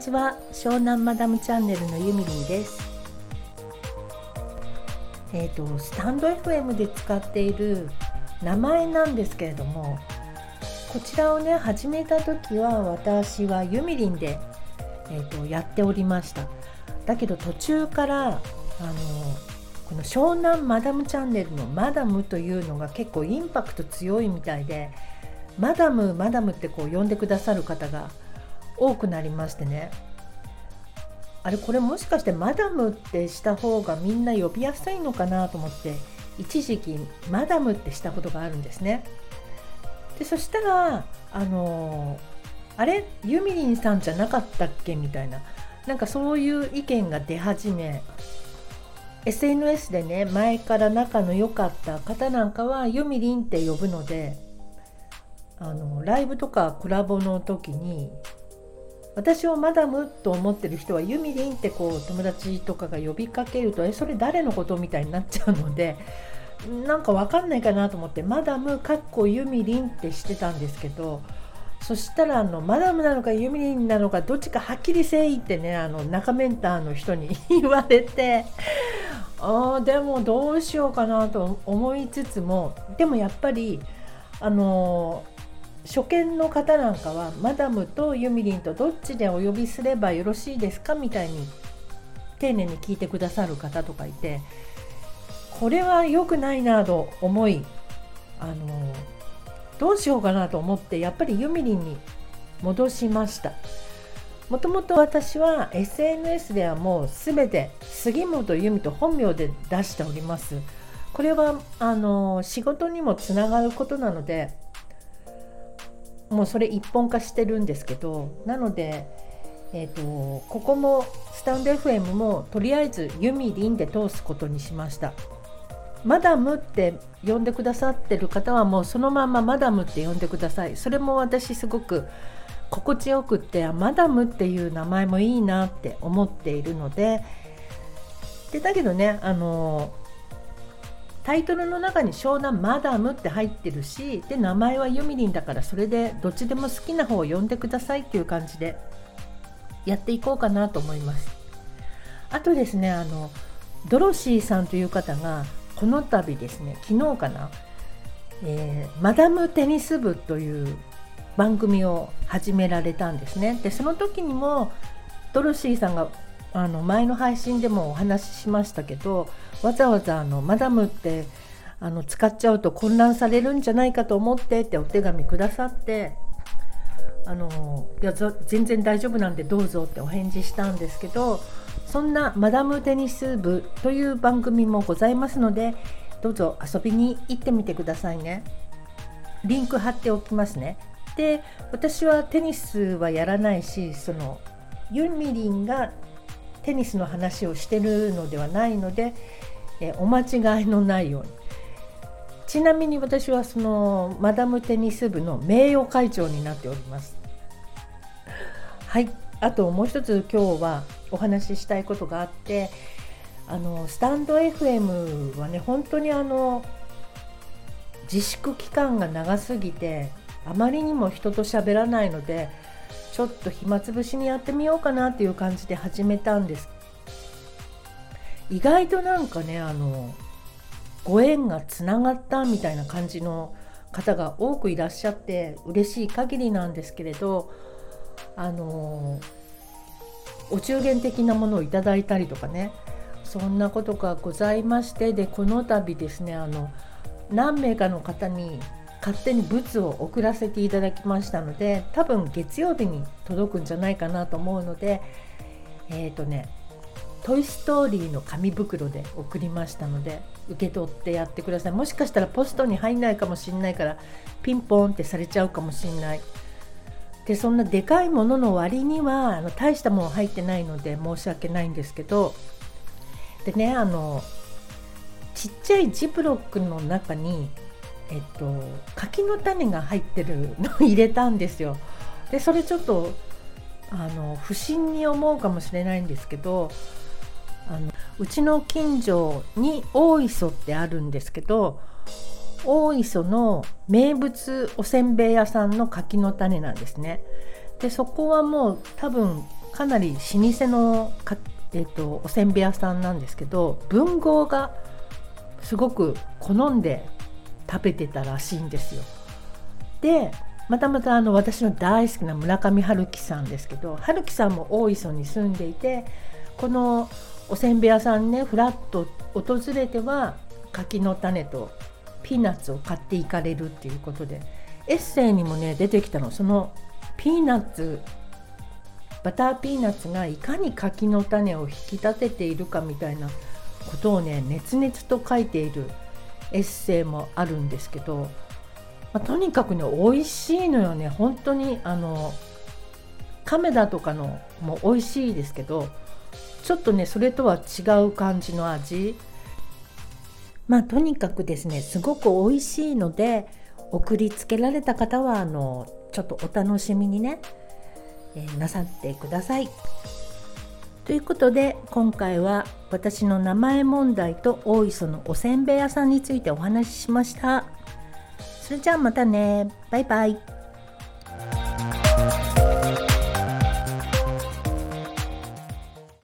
ちは。湘南マダムチャンネルのゆみりんです。えっ、ー、とスタンド FM で使っている名前なんですけれどもこちらをね始めた時は私はゆみりんで、えーと、やっておりました。だけど途中からあのこの湘南マダムチャンネルのマダムというのが結構インパクト強いみたいでマダムマダムってこう呼んでくださる方が多くなりましてね。あれこれもしかしてマダムってした方がみんな呼びやすいのかなと思って一時期マダムってしたことがあるんですね。でそしたらあのあれ？ユミリンさんじゃなかったっけ？みたいな。なんかそういう意見が出始め SNS でね前から仲の良かった方なんかはユミリンって呼ぶのであのライブとかコラボの時に私をマダムと思ってる人はユミリンってこう友達とかが呼びかけるとえそれ誰のことみたいになっちゃうので なんか分かんないかなと思ってマダムかっこユミリンってしてたんですけどそしたらあのマダムなのかユミリンなのかどっちかはっきりせいってねあの中メンターの人に言われて あでもどうしようかなと思いつつもでもやっぱりあの初見の方なんかはマダムとユミリンとどっちでお呼びすればよろしいですかみたいに丁寧に聞いてくださる方とかいてこれは良くないなと思いあのどうしようかなと思ってやっぱりユミリンに戻しました。もともと私は SNS ではもう全て杉本由美と本名で出しております。これはあの仕事にもつながることなのでもうそれ一本化してるんですけどなので、えーと、ここもスタンド FM もとりあえずユミリンで通すことにしました。マダムって呼んでくださってる方はもうそのままマダムって呼んでください。それも私すごく心地よくってマダムっていう名前もいいなって思っているので。でだけどねあのタイトルの中に湘南マダムって入ってるしで名前はユミリンだからそれでどっちでも好きな方を呼んでくださいっていう感じでやっていこうかなと思います。あとですねあのドロシーさんという方がこの度ですね昨日かな、えー、マダムテニス部という番組を始められたんですね。でその時にもドロシーさんがあの前の配信でもお話ししましたけどわざわざあのマダムってあの使っちゃうと混乱されるんじゃないかと思ってってお手紙くださってあのいや全然大丈夫なんでどうぞってお返事したんですけどそんなマダムテニス部という番組もございますのでどうぞ遊びに行ってみてくださいね。リンク貼っておきますね。で私はテニスはやらないしそのユミリンがテニスの話をしてるのではないので、えお間違いのないように。ちなみに私はそのマダムテニス部の名誉会長になっております。はい。あともう一つ今日はお話ししたいことがあってあのスタンド FM はね本当にあの自粛期間が長すぎてあまりにも人と喋らないのでちょっと暇つぶしにやってみようかなっていう感じで始めたんです。意外となんかねあのご縁がつながったみたいな感じの方が多くいらっしゃって嬉しい限りなんですけれどあのお中元的なものをいただいたりとかね。そんなことがございましてでこの度ですねあの何名かの方に勝手に物を送らせていただきましたので多分月曜日に届くんじゃないかなと思うのでえっ、ー、とね「トイ・ストーリー」の紙袋で送りましたので受け取ってやってください。もしかしたらポストに入んないかもしんないからピンポンってされちゃうかもしんない。でそんなでかいものの割にはあの大したもの入ってないので申し訳ないんですけどでねあのちっちゃいジップロックの中にえっと柿の種が入ってるのを入れたんですよ。でそれちょっとあの不審に思うかもしれないんですけどあのうちの近所に大磯ってあるんですけど大磯の名物おせんべい屋さんの柿の種なんですね。でそこはもう多分かなり老舗のか、えーと、おせんべい屋さんなんですけど文豪がすごく好んで食べてたらしいんですよ。でまたまたあの私の大好きな村上春樹さんですけど春樹さんも大磯に住んでいてこのおせんべい屋さんねふらっと訪れては柿の種とピーナッツを買っていかれるっていうことでエッセイにもね出てきたのそのピーナッツバターピーナッツがいかに柿の種を引き立てているかみたいなことをね熱々と書いているエッセイもあるんですけど、まあ、とにかくね美味しいのよね本当にあの亀田とかのも美味しいですけどちょっとねそれとは違う感じの味まあとにかくですねすごく美味しいので送りつけられた方はあのちょっとお楽しみにね、えー、なさってください。ということで今回は私の名前問題と大磯のおせんべい屋さんについてお話ししました。それじゃあまたねバイバイ。